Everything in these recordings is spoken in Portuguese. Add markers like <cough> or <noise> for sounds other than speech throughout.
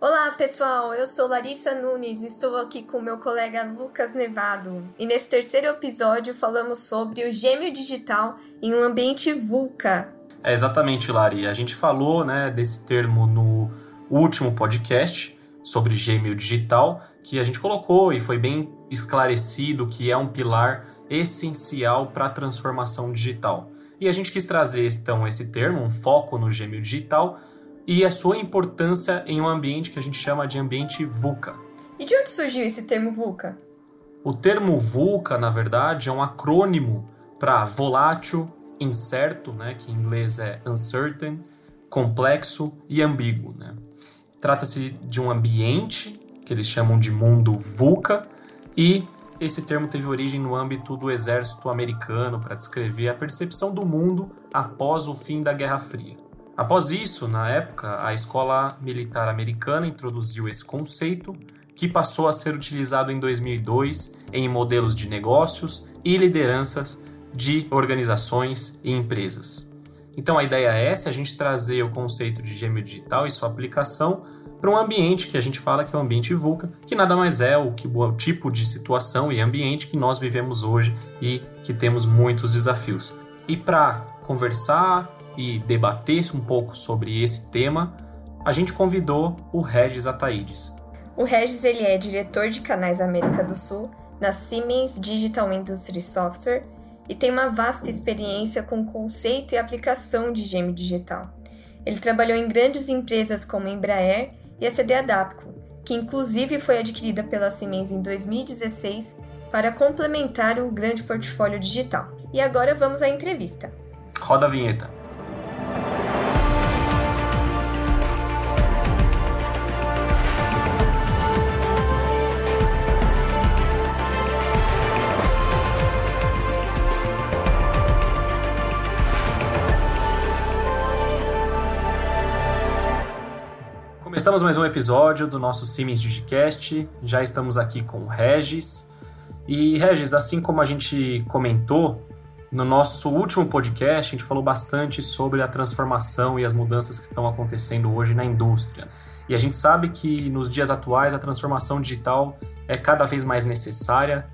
Olá pessoal, eu sou Larissa Nunes, estou aqui com meu colega Lucas Nevado e nesse terceiro episódio falamos sobre o gêmeo digital em um ambiente VUCA. É exatamente, Lari. A gente falou né, desse termo no último podcast sobre gêmeo digital, que a gente colocou e foi bem esclarecido que é um pilar essencial para a transformação digital. E a gente quis trazer então esse termo, um foco no gêmeo digital, e a sua importância em um ambiente que a gente chama de ambiente VUCA. E de onde surgiu esse termo VUCA? O termo VUCA, na verdade, é um acrônimo para volátil, incerto, né, que em inglês é uncertain, complexo e ambíguo. Né? Trata-se de um ambiente que eles chamam de mundo VUCA e esse termo teve origem no âmbito do exército americano para descrever a percepção do mundo após o fim da Guerra Fria. Após isso, na época, a escola militar americana introduziu esse conceito, que passou a ser utilizado em 2002 em modelos de negócios e lideranças de organizações e empresas. Então a ideia é essa, a gente trazer o conceito de gêmeo digital e sua aplicação para um ambiente que a gente fala que é o ambiente VUCA, que nada mais é o, que, o tipo de situação e ambiente que nós vivemos hoje e que temos muitos desafios. E para conversar e debater um pouco sobre esse tema, a gente convidou o Regis Ataídes. O Regis ele é diretor de canais América do Sul na Siemens Digital Industry Software e tem uma vasta experiência com conceito e aplicação de gêmeo digital. Ele trabalhou em grandes empresas como Embraer e a CD Adapco, que inclusive foi adquirida pela Siemens em 2016 para complementar o grande portfólio digital. E agora vamos à entrevista. Roda a vinheta. Começamos mais um episódio do nosso Siemens Digicast. Já estamos aqui com o Regis. E Regis, assim como a gente comentou no nosso último podcast, a gente falou bastante sobre a transformação e as mudanças que estão acontecendo hoje na indústria. E a gente sabe que nos dias atuais a transformação digital é cada vez mais necessária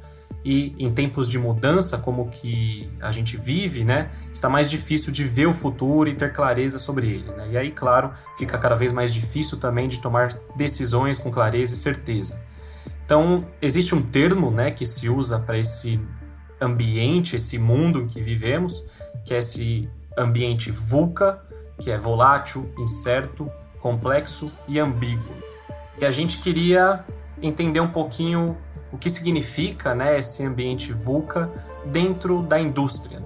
e em tempos de mudança como que a gente vive, né, está mais difícil de ver o futuro e ter clareza sobre ele. Né? E aí, claro, fica cada vez mais difícil também de tomar decisões com clareza e certeza. Então, existe um termo né, que se usa para esse ambiente, esse mundo em que vivemos, que é esse ambiente VUCA, que é volátil, incerto, complexo e ambíguo. E a gente queria entender um pouquinho o que significa né, esse ambiente VUCA dentro da indústria.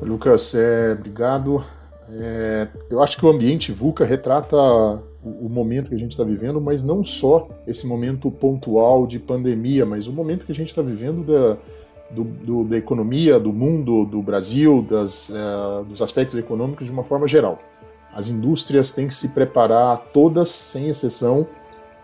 Lucas, é, obrigado. É, eu acho que o ambiente VUCA retrata o, momento que a gente está vivendo, mas não só esse momento pontual de pandemia, mas o momento que a gente está vivendo da, do, do, da economia, do mundo, do Brasil, das, é, dos aspectos econômicos de uma forma geral. As indústrias têm que se preparar, todas, sem exceção,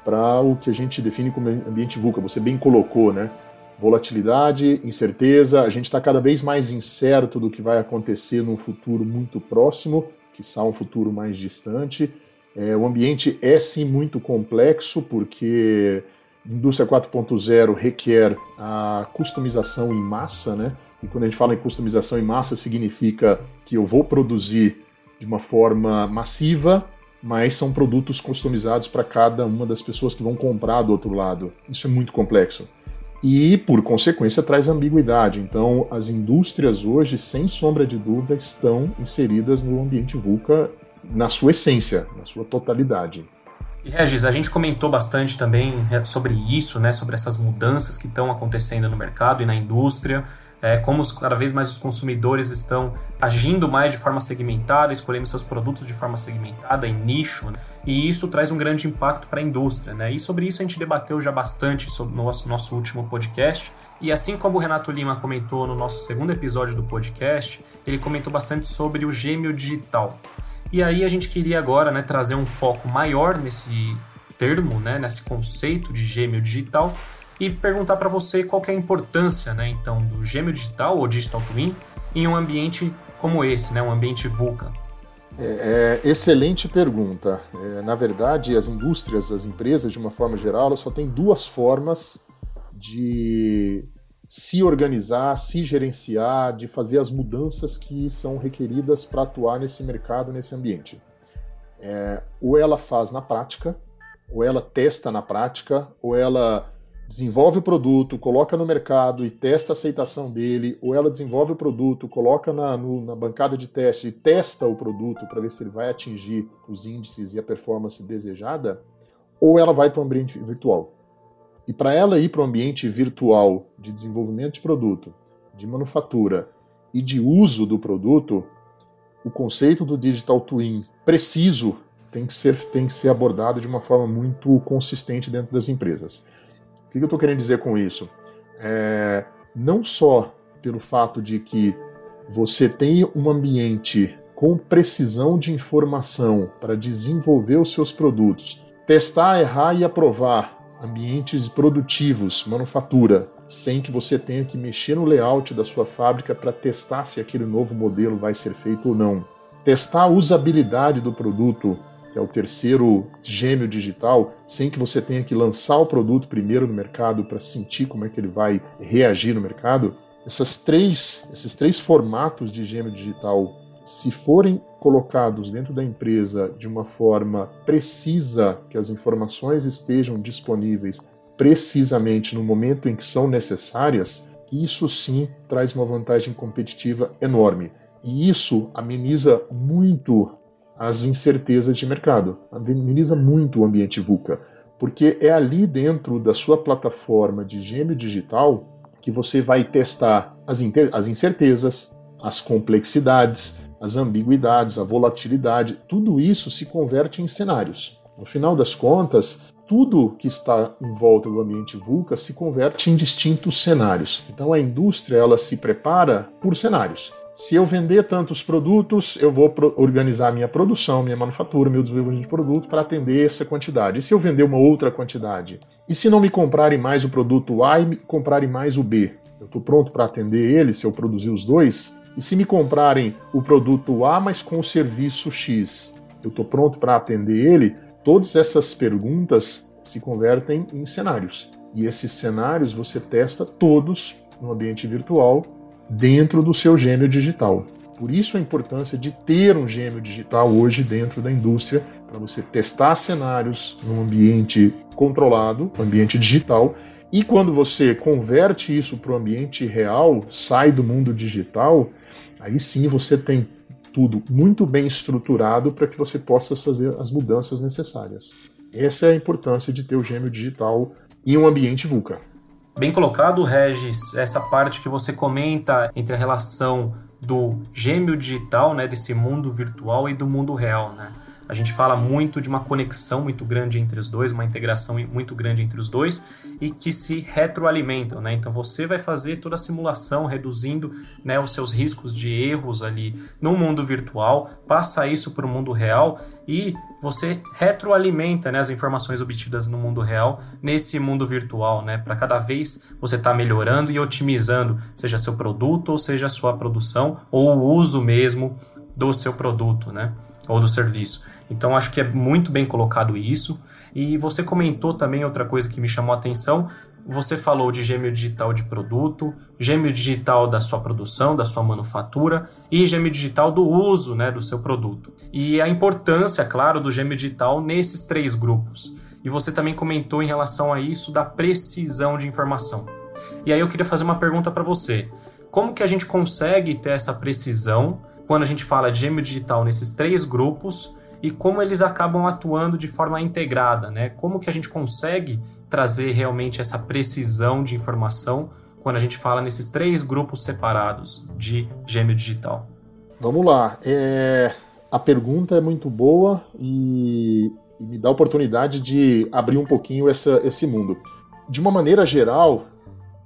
para o que a gente define como ambiente VUCA. Você bem colocou, né? Volatilidade, incerteza, a gente está cada vez mais incerto do que vai acontecer num futuro muito próximo, que está um futuro mais distante. É, o ambiente é sim muito complexo, porque indústria 4.0 requer a customização em massa, né? E quando a gente fala em customização em massa, significa que eu vou produzir de uma forma massiva mas são produtos customizados para cada uma das pessoas que vão comprar do outro lado. Isso é muito complexo. E, por consequência, traz ambiguidade. Então, as indústrias hoje, sem sombra de dúvida, estão inseridas no ambiente VUCA na sua essência, na sua totalidade. E Regis, a gente comentou bastante também é, sobre isso, né, sobre essas mudanças que estão acontecendo no mercado e na indústria é, como os, cada vez mais os consumidores estão agindo mais de forma segmentada, escolhendo seus produtos de forma segmentada, em nicho, né? e isso traz um grande impacto para a indústria. Né? E sobre isso a gente debateu já bastante no nosso, nosso último podcast. E assim como o Renato Lima comentou no nosso segundo episódio do podcast, ele comentou bastante sobre o gêmeo digital. E aí a gente queria agora né, trazer um foco maior nesse termo, né, nesse conceito de gêmeo digital, e perguntar para você qual é a importância, né, então, do gêmeo digital ou digital twin em um ambiente como esse, né, um ambiente VUCA. É, é, excelente pergunta. É, na verdade, as indústrias, as empresas, de uma forma geral, elas só têm duas formas de se organizar, se gerenciar, de fazer as mudanças que são requeridas para atuar nesse mercado, nesse ambiente. É, ou ela faz na prática, ou ela testa na prática, ou ela desenvolve o produto, coloca no mercado e testa a aceitação dele, ou ela desenvolve o produto, coloca na, no, na bancada de teste e testa o produto para ver se ele vai atingir os índices e a performance desejada, ou ela vai para o ambiente virtual. E para ela ir para o ambiente virtual de desenvolvimento de produto, de manufatura e de uso do produto, o conceito do digital twin preciso tem que ser, tem que ser abordado de uma forma muito consistente dentro das empresas. Que eu estou querendo dizer com isso? É, não só pelo fato de que você tem um ambiente com precisão de informação para desenvolver os seus produtos, testar, errar e aprovar ambientes produtivos, manufatura, sem que você tenha que mexer no layout da sua fábrica para testar se aquele novo modelo vai ser feito ou não. Testar a usabilidade do produto, que é o terceiro gêmeo digital, sem que você tenha que lançar o produto primeiro no mercado para sentir como é que ele vai reagir no mercado. Essas três, esses três formatos de gêmeo digital se forem colocados dentro da empresa de uma forma precisa, que as informações estejam disponíveis precisamente no momento em que são necessárias, isso sim traz uma vantagem competitiva enorme. E isso ameniza muito as incertezas de mercado, ameniza muito o ambiente VUCA, porque é ali dentro da sua plataforma de gêmeo digital que você vai testar as, as incertezas, as complexidades, as ambiguidades, a volatilidade, tudo isso se converte em cenários. No final das contas, tudo que está em volta do ambiente VUCA se converte em distintos cenários. Então a indústria ela se prepara por cenários. Se eu vender tantos produtos, eu vou organizar minha produção, minha manufatura, meu desenvolvimento de produto para atender essa quantidade. E se eu vender uma outra quantidade? E se não me comprarem mais o produto A e me comprarem mais o B? Eu estou pronto para atender ele se eu produzir os dois? E se me comprarem o produto A, mas com o serviço X, eu estou pronto para atender ele? Todas essas perguntas se convertem em cenários. E esses cenários você testa todos no ambiente virtual dentro do seu gêmeo digital. Por isso a importância de ter um gêmeo digital hoje dentro da indústria, para você testar cenários num ambiente controlado, um ambiente digital, e quando você converte isso para o ambiente real, sai do mundo digital, Aí sim você tem tudo muito bem estruturado para que você possa fazer as mudanças necessárias. Essa é a importância de ter o gêmeo digital em um ambiente VUCA. Bem colocado, Regis, essa parte que você comenta entre a relação do gêmeo digital, né, desse mundo virtual e do mundo real, né? A gente fala muito de uma conexão muito grande entre os dois, uma integração muito grande entre os dois e que se retroalimentam, né? Então você vai fazer toda a simulação, reduzindo né, os seus riscos de erros ali no mundo virtual, passa isso para o mundo real e você retroalimenta né, as informações obtidas no mundo real nesse mundo virtual, né? Para cada vez você estar tá melhorando e otimizando, seja seu produto ou seja sua produção ou o uso mesmo do seu produto, né? Ou do serviço. Então acho que é muito bem colocado isso. E você comentou também outra coisa que me chamou a atenção. Você falou de gêmeo digital de produto, gêmeo digital da sua produção, da sua manufatura e gêmeo digital do uso né, do seu produto. E a importância, claro, do gêmeo digital nesses três grupos. E você também comentou em relação a isso da precisão de informação. E aí eu queria fazer uma pergunta para você. Como que a gente consegue ter essa precisão quando a gente fala de gêmeo digital nesses três grupos e como eles acabam atuando de forma integrada, né? Como que a gente consegue trazer realmente essa precisão de informação quando a gente fala nesses três grupos separados de gêmeo digital? Vamos lá. É... A pergunta é muito boa e, e me dá a oportunidade de abrir um pouquinho essa, esse mundo. De uma maneira geral,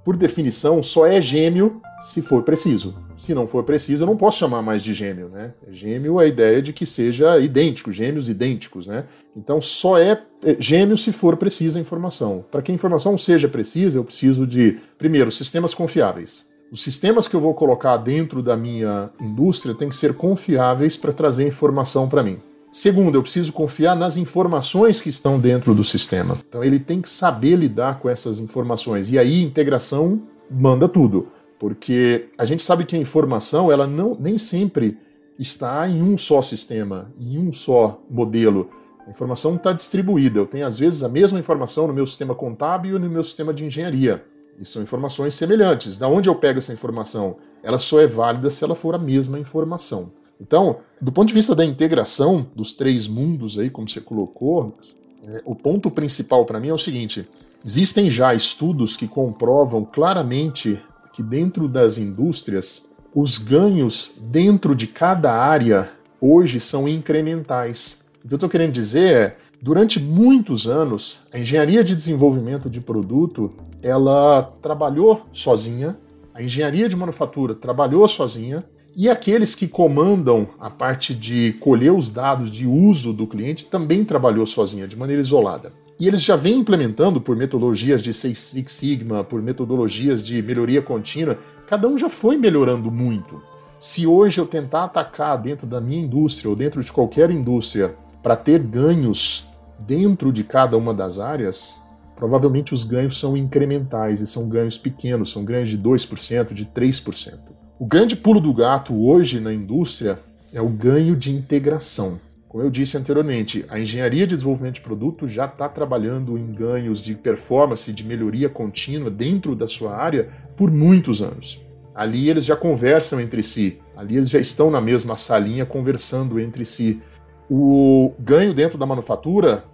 por definição, só é gêmeo se for preciso. Se não for preciso, eu não posso chamar mais de gêmeo, né? Gêmeo é a ideia de que seja idêntico, gêmeos idênticos, né? Então só é, é gêmeo se for precisa a informação. Para que a informação seja precisa, eu preciso de, primeiro, sistemas confiáveis. Os sistemas que eu vou colocar dentro da minha indústria têm que ser confiáveis para trazer informação para mim. Segundo, eu preciso confiar nas informações que estão dentro do sistema. Então ele tem que saber lidar com essas informações. E aí integração manda tudo, porque a gente sabe que a informação ela não nem sempre está em um só sistema, em um só modelo. A informação está distribuída. Eu tenho às vezes a mesma informação no meu sistema contábil e no meu sistema de engenharia. E são informações semelhantes. Da onde eu pego essa informação? Ela só é válida se ela for a mesma informação. Então, do ponto de vista da integração dos três mundos aí, como você colocou, é, o ponto principal para mim é o seguinte: existem já estudos que comprovam claramente que dentro das indústrias os ganhos dentro de cada área hoje são incrementais. O que eu estou querendo dizer é, durante muitos anos, a engenharia de desenvolvimento de produto ela trabalhou sozinha, a engenharia de manufatura trabalhou sozinha, e aqueles que comandam a parte de colher os dados de uso do cliente também trabalhou sozinha, de maneira isolada. E eles já vêm implementando por metodologias de Six Sigma, por metodologias de melhoria contínua, cada um já foi melhorando muito. Se hoje eu tentar atacar dentro da minha indústria ou dentro de qualquer indústria para ter ganhos dentro de cada uma das áreas, provavelmente os ganhos são incrementais e são ganhos pequenos, são ganhos de 2%, de 3%. O grande pulo do gato hoje na indústria é o ganho de integração. Como eu disse anteriormente, a engenharia de desenvolvimento de produto já está trabalhando em ganhos de performance, de melhoria contínua dentro da sua área por muitos anos. Ali eles já conversam entre si, ali eles já estão na mesma salinha conversando entre si. O ganho dentro da manufatura,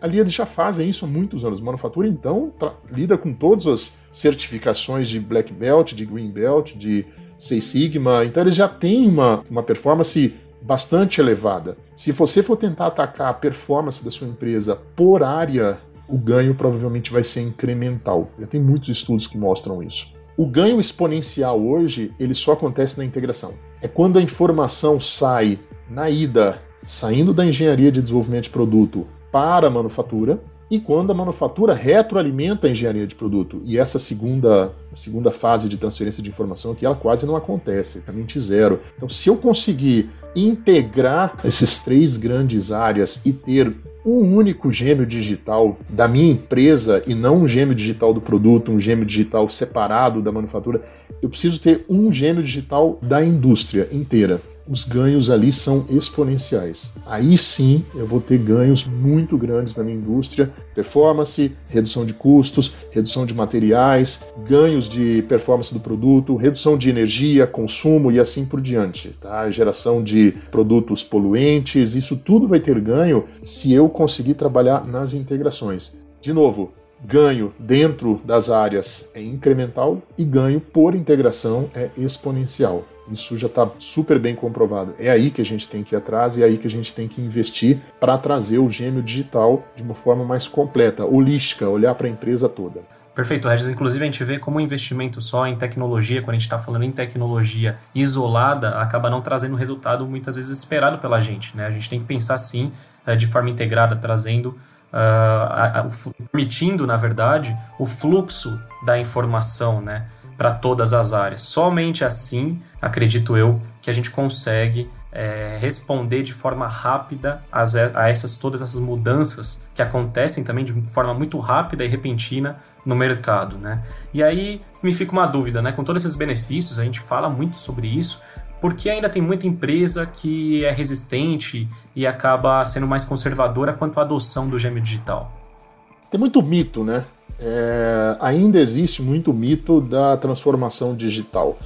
ali eles já fazem isso há muitos anos. A manufatura, então, lida com todas as certificações de Black Belt, de Green Belt, de Seis Sigma, então eles já têm uma, uma performance bastante elevada. Se você for tentar atacar a performance da sua empresa por área, o ganho provavelmente vai ser incremental. Já tem muitos estudos que mostram isso. O ganho exponencial hoje, ele só acontece na integração. É quando a informação sai na ida, saindo da engenharia de desenvolvimento de produto para a manufatura, e quando a manufatura retroalimenta a engenharia de produto. E essa segunda, segunda fase de transferência de informação aqui, ela quase não acontece, é mente zero. Então, se eu conseguir integrar essas três grandes áreas e ter um único gêmeo digital da minha empresa e não um gêmeo digital do produto, um gêmeo digital separado da manufatura, eu preciso ter um gêmeo digital da indústria inteira os ganhos ali são exponenciais. Aí sim eu vou ter ganhos muito grandes na minha indústria: performance, redução de custos, redução de materiais, ganhos de performance do produto, redução de energia, consumo e assim por diante. Tá? Geração de produtos poluentes, isso tudo vai ter ganho se eu conseguir trabalhar nas integrações. De novo, ganho dentro das áreas é incremental e ganho por integração é exponencial. Isso já está super bem comprovado. É aí que a gente tem que ir atrás e é aí que a gente tem que investir para trazer o gêmeo digital de uma forma mais completa, holística, olhar para a empresa toda. Perfeito, Regis. Inclusive, a gente vê como um investimento só em tecnologia, quando a gente está falando em tecnologia isolada, acaba não trazendo o resultado muitas vezes esperado pela gente. Né? A gente tem que pensar, sim, eh, de forma integrada, trazendo, uh, permitindo, na verdade, o fluxo da informação, né? para todas as áreas. Somente assim, acredito eu, que a gente consegue é, responder de forma rápida a essas todas essas mudanças que acontecem também de forma muito rápida e repentina no mercado, né? E aí me fica uma dúvida, né? Com todos esses benefícios, a gente fala muito sobre isso, porque ainda tem muita empresa que é resistente e acaba sendo mais conservadora quanto à adoção do gêmeo digital? Tem muito mito, né? é, ainda existe muito mito da transformação digital.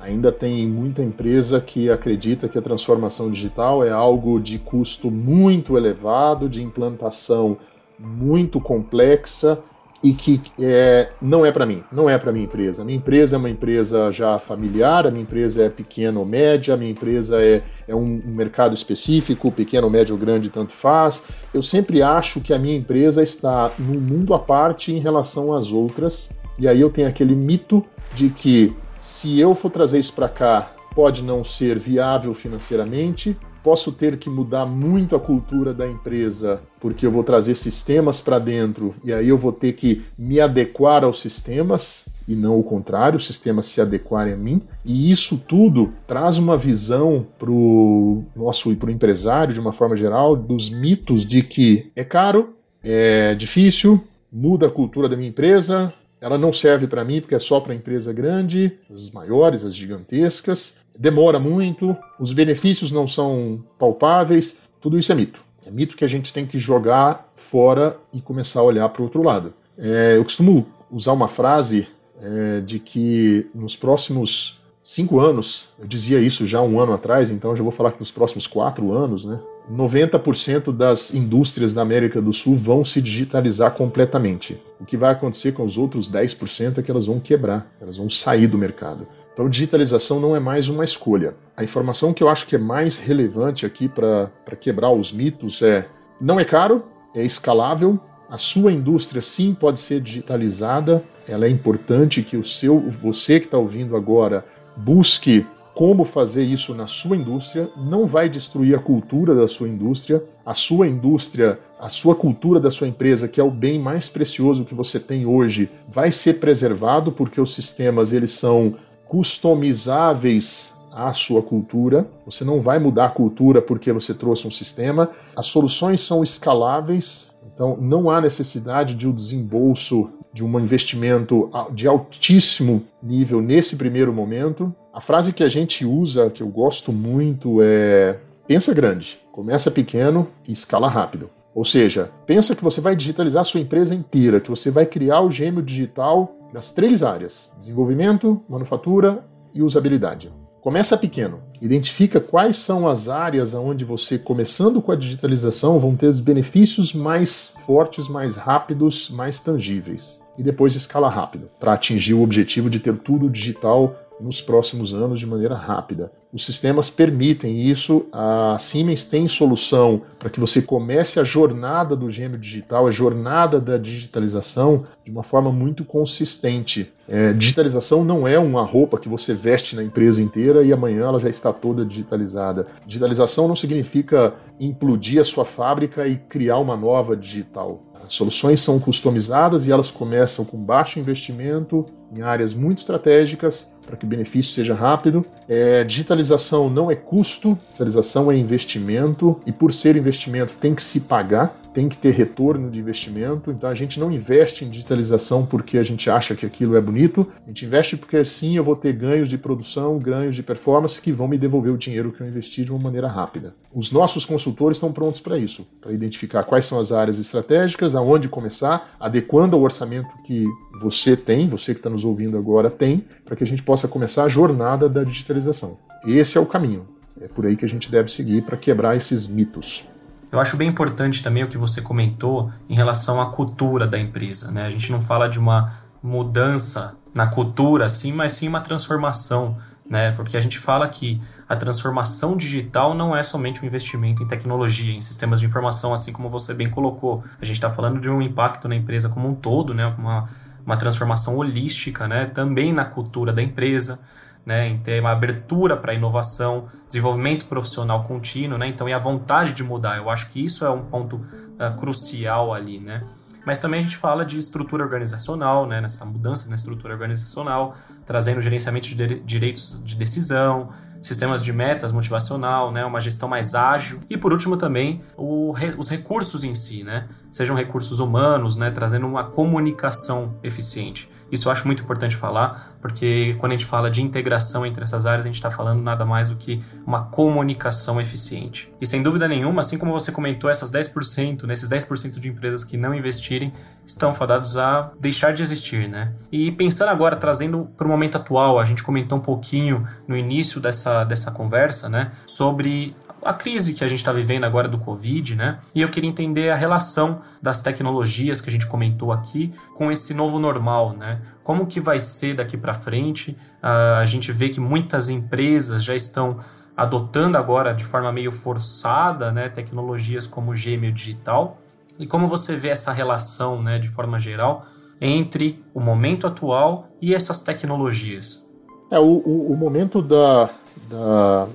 Ainda tem muita empresa que acredita que a transformação digital é algo de custo muito elevado, de implantação muito complexa e que é, não é para mim, não é para minha empresa. Minha empresa é uma empresa já familiar, a minha empresa é pequena ou média, a minha empresa é, é um, um mercado específico, pequeno, médio ou grande, tanto faz. Eu sempre acho que a minha empresa está num mundo à parte em relação às outras, e aí eu tenho aquele mito de que se eu for trazer isso para cá, pode não ser viável financeiramente, posso ter que mudar muito a cultura da empresa, porque eu vou trazer sistemas para dentro e aí eu vou ter que me adequar aos sistemas. e não o contrário, o sistema se adequar a mim. E isso tudo traz uma visão para o nosso e para o empresário, de uma forma geral, dos mitos de que é caro, é difícil, muda a cultura da minha empresa, ela não serve para mim porque é só para empresa grande, as maiores, as gigantescas, demora muito, os benefícios não são palpáveis, tudo isso é mito. É mito que a gente tem que jogar fora e começar a olhar para o outro lado. É, eu costumo usar uma frase é, de que nos próximos cinco anos, eu dizia isso já um ano atrás, então já vou falar que nos próximos quatro anos, né, 90% das indústrias da América do Sul vão se digitalizar completamente. O que vai acontecer com os outros 10% é que elas vão quebrar, elas vão sair do mercado. Então, digitalização não é mais uma escolha. A informação que eu acho que é mais relevante aqui para quebrar os mitos é: não é caro, é escalável, a sua indústria sim pode ser digitalizada. Ela é importante que o seu, você que está ouvindo agora, busque como fazer isso na sua indústria. Não vai destruir a cultura da sua indústria. A sua indústria, a sua cultura da sua empresa, que é o bem mais precioso que você tem hoje, vai ser preservado porque os sistemas eles são customizáveis à sua cultura. Você não vai mudar a cultura porque você trouxe um sistema. As soluções são escaláveis, então, não há necessidade de um desembolso de um investimento de altíssimo nível nesse primeiro momento. A frase que a gente usa, que eu gosto muito, é: pensa grande, começa pequeno e escala rápido. Ou seja, pensa que você vai digitalizar a sua empresa inteira, que você vai criar o gêmeo digital das três áreas: desenvolvimento, manufatura e usabilidade. Começa pequeno, identifica quais são as áreas onde você, começando com a digitalização, vão ter os benefícios mais fortes, mais rápidos, mais tangíveis. E depois escala rápido, para atingir o objetivo de ter tudo digital nos próximos anos de maneira rápida. Os sistemas permitem isso, a Siemens tem solução para que você comece a jornada do gêmeo digital, a jornada da digitalização de uma forma muito consistente. É, digitalização não é uma roupa que você veste na empresa inteira e amanhã ela já está toda digitalizada. Digitalização não significa implodir a sua fábrica e criar uma nova digital. As soluções são customizadas e elas começam com baixo investimento em áreas muito estratégicas para que o benefício seja rápido. É, digitalização não é custo, digitalização é investimento e por ser investimento tem que se pagar tem que ter retorno de investimento. Então a gente não investe em digitalização porque a gente acha que aquilo é bonito. A gente investe porque sim eu vou ter ganhos de produção, ganhos de performance que vão me devolver o dinheiro que eu investi de uma maneira rápida. Os nossos consultores estão prontos para isso, para identificar quais são as áreas estratégicas, aonde começar, adequando ao orçamento que você tem, você que está nos ouvindo agora tem, para que a gente possa começar a jornada da digitalização. Esse é o caminho. É por aí que a gente deve seguir para quebrar esses mitos. Eu acho bem importante também o que você comentou em relação à cultura da empresa. Né? A gente não fala de uma mudança na cultura, assim, mas sim uma transformação. Né? Porque a gente fala que a transformação digital não é somente um investimento em tecnologia, em sistemas de informação, assim como você bem colocou. A gente está falando de um impacto na empresa como um todo, né? uma, uma transformação holística, né? também na cultura da empresa né, em ter uma abertura para inovação, desenvolvimento profissional contínuo, né, então e a vontade de mudar. Eu acho que isso é um ponto uh, crucial ali, né. Mas também a gente fala de estrutura organizacional, né, nessa mudança na estrutura organizacional, trazendo gerenciamento de direitos de decisão, sistemas de metas motivacional, né, uma gestão mais ágil e por último também o, os recursos em si, né, sejam recursos humanos, né, trazendo uma comunicação eficiente. Isso eu acho muito importante falar, porque quando a gente fala de integração entre essas áreas, a gente está falando nada mais do que uma comunicação eficiente. E sem dúvida nenhuma, assim como você comentou, essas 10%, né, esses 10% de empresas que não investirem estão fadados a deixar de existir, né? E pensando agora, trazendo para o momento atual, a gente comentou um pouquinho no início dessa, dessa conversa, né, sobre a crise que a gente está vivendo agora do Covid, né? E eu queria entender a relação das tecnologias que a gente comentou aqui com esse novo normal, né? Como que vai ser daqui para frente? Uh, a gente vê que muitas empresas já estão adotando agora de forma meio forçada, né? Tecnologias como gêmeo digital. E como você vê essa relação, né? De forma geral entre o momento atual e essas tecnologias? É, o, o, o momento da, da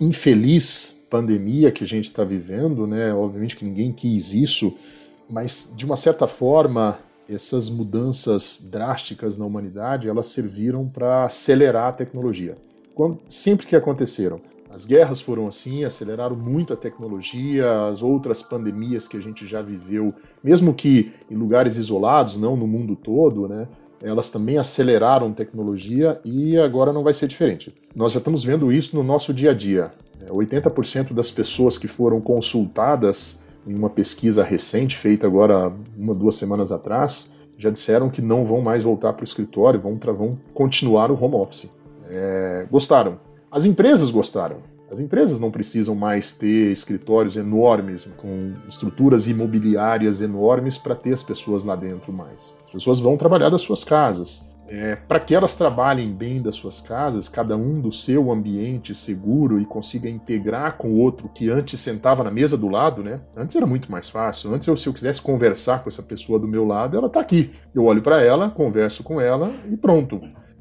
infeliz pandemia que a gente está vivendo, né? Obviamente que ninguém quis isso, mas de uma certa forma essas mudanças drásticas na humanidade, elas serviram para acelerar a tecnologia. Quando, sempre que aconteceram, as guerras foram assim, aceleraram muito a tecnologia, as outras pandemias que a gente já viveu, mesmo que em lugares isolados, não no mundo todo, né? Elas também aceleraram tecnologia e agora não vai ser diferente. Nós já estamos vendo isso no nosso dia a dia. 80% das pessoas que foram consultadas em uma pesquisa recente, feita agora uma, duas semanas atrás, já disseram que não vão mais voltar para o escritório, vão, vão continuar o home office. É, gostaram. As empresas gostaram. As empresas não precisam mais ter escritórios enormes, com estruturas imobiliárias enormes para ter as pessoas lá dentro mais. As pessoas vão trabalhar das suas casas é, para que elas trabalhem bem das suas casas, cada um do seu ambiente seguro e consiga integrar com o outro que antes sentava na mesa do lado, né? Antes era muito mais fácil. Antes, eu, se eu quisesse conversar com essa pessoa do meu lado, ela está aqui. Eu olho para ela, converso com ela e pronto.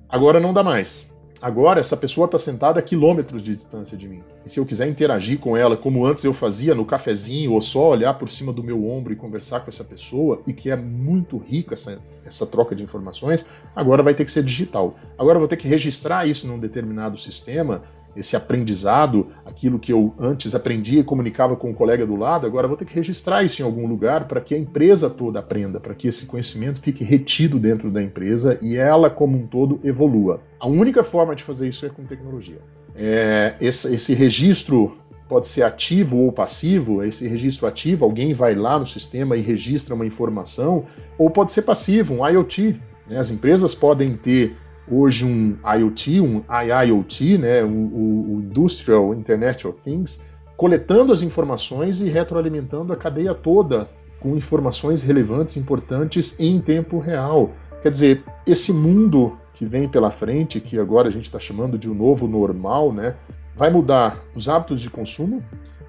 Agora não dá mais. Agora, essa pessoa está sentada a quilômetros de distância de mim. E se eu quiser interagir com ela, como antes eu fazia no cafezinho, ou só olhar por cima do meu ombro e conversar com essa pessoa, e que é muito rica essa, essa troca de informações, agora vai ter que ser digital. Agora eu vou ter que registrar isso num determinado sistema esse aprendizado, aquilo que eu antes aprendia e comunicava com o colega do lado, agora vou ter que registrar isso em algum lugar para que a empresa toda aprenda, para que esse conhecimento fique retido dentro da empresa e ela como um todo evolua. A única forma de fazer isso é com tecnologia. É, esse, esse registro pode ser ativo ou passivo, esse registro ativo, alguém vai lá no sistema e registra uma informação, ou pode ser passivo, um IoT. Né? As empresas podem ter hoje um IoT, um IIoT, né, o, o Industrial Internet of Things, coletando as informações e retroalimentando a cadeia toda com informações relevantes, importantes em tempo real. Quer dizer, esse mundo que vem pela frente, que agora a gente está chamando de um novo normal, né, vai mudar os hábitos de consumo.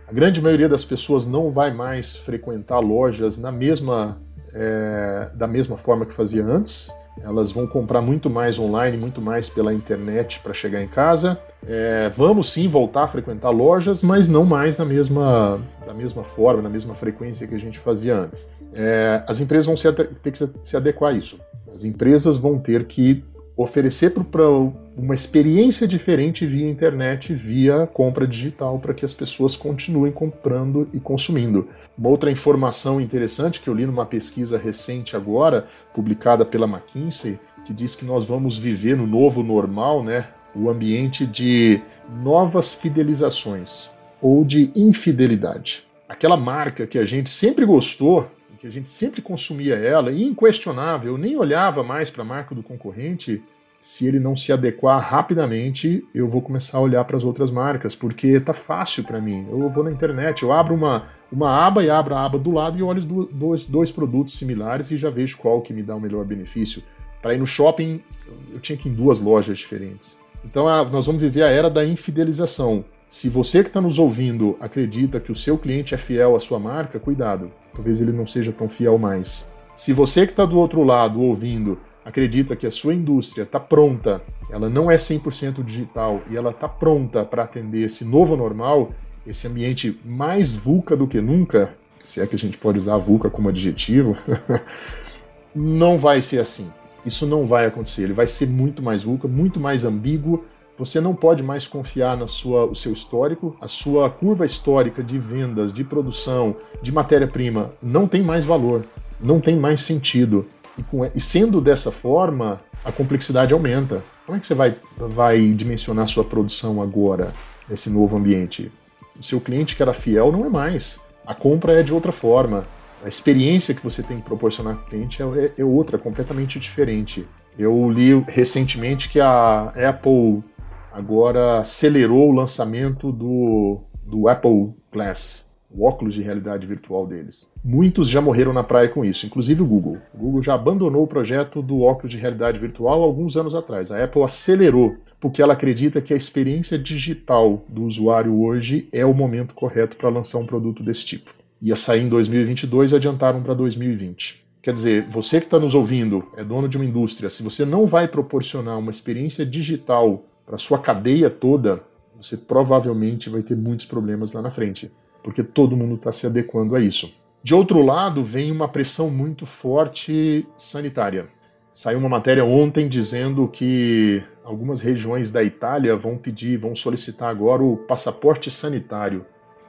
A grande maioria das pessoas não vai mais frequentar lojas na mesma, é, da mesma forma que fazia antes elas vão comprar muito mais online, muito mais pela internet para chegar em casa. É, vamos sim voltar a frequentar lojas, mas não mais na mesma, da mesma forma, na mesma frequência que a gente fazia antes. É, as empresas vão se, ter que se adequar a isso. As empresas vão ter que oferecer para uma experiência diferente via internet, via compra digital, para que as pessoas continuem comprando e consumindo. Uma outra informação interessante que eu li numa pesquisa recente agora, publicada pela McKinsey, que diz que nós vamos viver no novo normal, né, o ambiente de novas fidelizações ou de infidelidade. Aquela marca que a gente sempre gostou, que a gente sempre consumia ela, inquestionável, nem olhava mais para a marca do concorrente, se ele não se adequar rapidamente, eu vou começar a olhar para as outras marcas, porque tá fácil para mim. Eu vou na internet, eu abro uma, uma aba e abro a aba do lado e olho dois, dois produtos similares e já vejo qual que me dá o melhor benefício. Para ir no shopping, eu tinha que ir em duas lojas diferentes. Então nós vamos viver a era da infidelização. Se você que está nos ouvindo acredita que o seu cliente é fiel à sua marca, cuidado, talvez ele não seja tão fiel mais. Se você que está do outro lado ouvindo acredita que a sua indústria está pronta, ela não é 100% digital e ela está pronta para atender esse novo normal, esse ambiente mais VUCA do que nunca, se é que a gente pode usar VUCA como adjetivo, <laughs> não vai ser assim. Isso não vai acontecer. Ele vai ser muito mais VUCA, muito mais ambíguo. Você não pode mais confiar no sua, seu histórico, a sua curva histórica de vendas, de produção, de matéria-prima não tem mais valor, não tem mais sentido. E, com, e sendo dessa forma, a complexidade aumenta. Como é que você vai, vai dimensionar sua produção agora, nesse novo ambiente? O seu cliente que era fiel não é mais. A compra é de outra forma. A experiência que você tem que proporcionar para o cliente é, é outra, completamente diferente. Eu li recentemente que a Apple agora acelerou o lançamento do, do Apple Glass o óculos de realidade virtual deles. Muitos já morreram na praia com isso, inclusive o Google. O Google já abandonou o projeto do óculos de realidade virtual alguns anos atrás. A Apple acelerou, porque ela acredita que a experiência digital do usuário hoje é o momento correto para lançar um produto desse tipo. Ia sair em 2022 e adiantaram para 2020. Quer dizer, você que está nos ouvindo, é dono de uma indústria, se você não vai proporcionar uma experiência digital para sua cadeia toda, você provavelmente vai ter muitos problemas lá na frente porque todo mundo está se adequando a isso. De outro lado, vem uma pressão muito forte sanitária. Saiu uma matéria ontem dizendo que algumas regiões da Itália vão pedir, vão solicitar agora o passaporte sanitário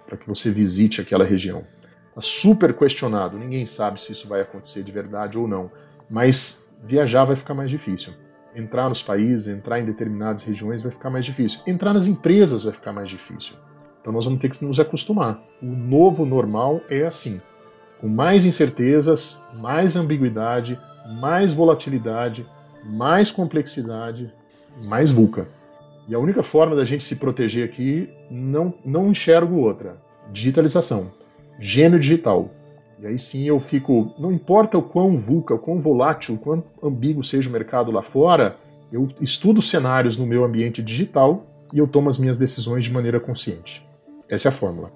para que você visite aquela região. Está super questionado, ninguém sabe se isso vai acontecer de verdade ou não, mas viajar vai ficar mais difícil. Entrar nos países, entrar em determinadas regiões vai ficar mais difícil. Entrar nas empresas vai ficar mais difícil. Então nós vamos ter que nos acostumar. O novo normal é assim, com mais incertezas, mais ambiguidade, mais volatilidade, mais complexidade, mais VUCA. E a única forma da gente se proteger aqui, não, não enxergo outra. Digitalização. Gênio digital. E aí sim eu fico. Não importa o quão VUCA, o quão volátil, o quão ambíguo seja o mercado lá fora, eu estudo cenários no meu ambiente digital e eu tomo as minhas decisões de maneira consciente. Essa é a fórmula.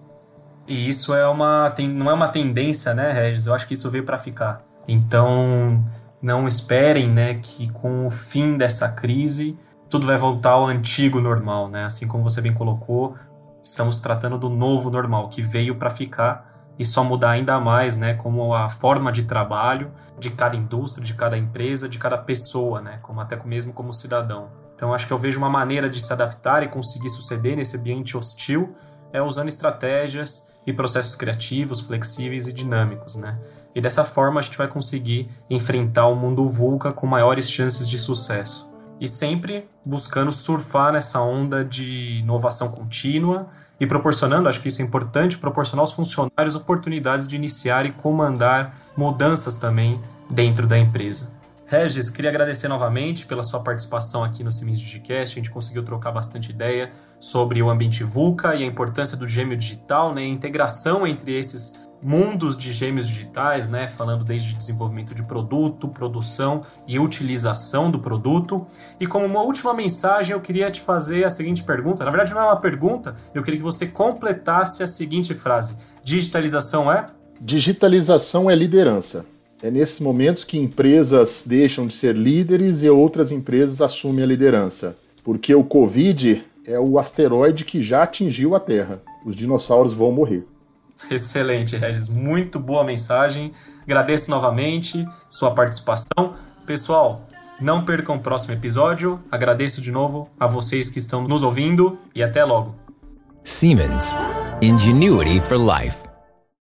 E isso é uma, não é uma tendência, né, Regis? Eu acho que isso veio para ficar. Então, não esperem, né, que com o fim dessa crise tudo vai voltar ao antigo normal, né? Assim como você bem colocou, estamos tratando do novo normal que veio para ficar e só mudar ainda mais, né, como a forma de trabalho de cada indústria, de cada empresa, de cada pessoa, né, como até mesmo como cidadão. Então acho que eu vejo uma maneira de se adaptar e conseguir suceder nesse ambiente hostil é usando estratégias e processos criativos, flexíveis e dinâmicos, né? E dessa forma a gente vai conseguir enfrentar o mundo VUCA com maiores chances de sucesso. E sempre buscando surfar nessa onda de inovação contínua e proporcionando, acho que isso é importante, proporcionar aos funcionários oportunidades de iniciar e comandar mudanças também dentro da empresa. Regis, queria agradecer novamente pela sua participação aqui no Siemens Digicast. A gente conseguiu trocar bastante ideia sobre o ambiente VUCA e a importância do gêmeo digital, né? a integração entre esses mundos de gêmeos digitais, né? falando desde desenvolvimento de produto, produção e utilização do produto. E como uma última mensagem, eu queria te fazer a seguinte pergunta. Na verdade, não é uma pergunta, eu queria que você completasse a seguinte frase: Digitalização é? Digitalização é liderança. É nesses momentos que empresas deixam de ser líderes e outras empresas assumem a liderança. Porque o Covid é o asteroide que já atingiu a Terra. Os dinossauros vão morrer. Excelente, Regis. Muito boa mensagem. Agradeço novamente sua participação. Pessoal, não percam o próximo episódio. Agradeço de novo a vocês que estão nos ouvindo e até logo. Siemens. Ingenuity for Life.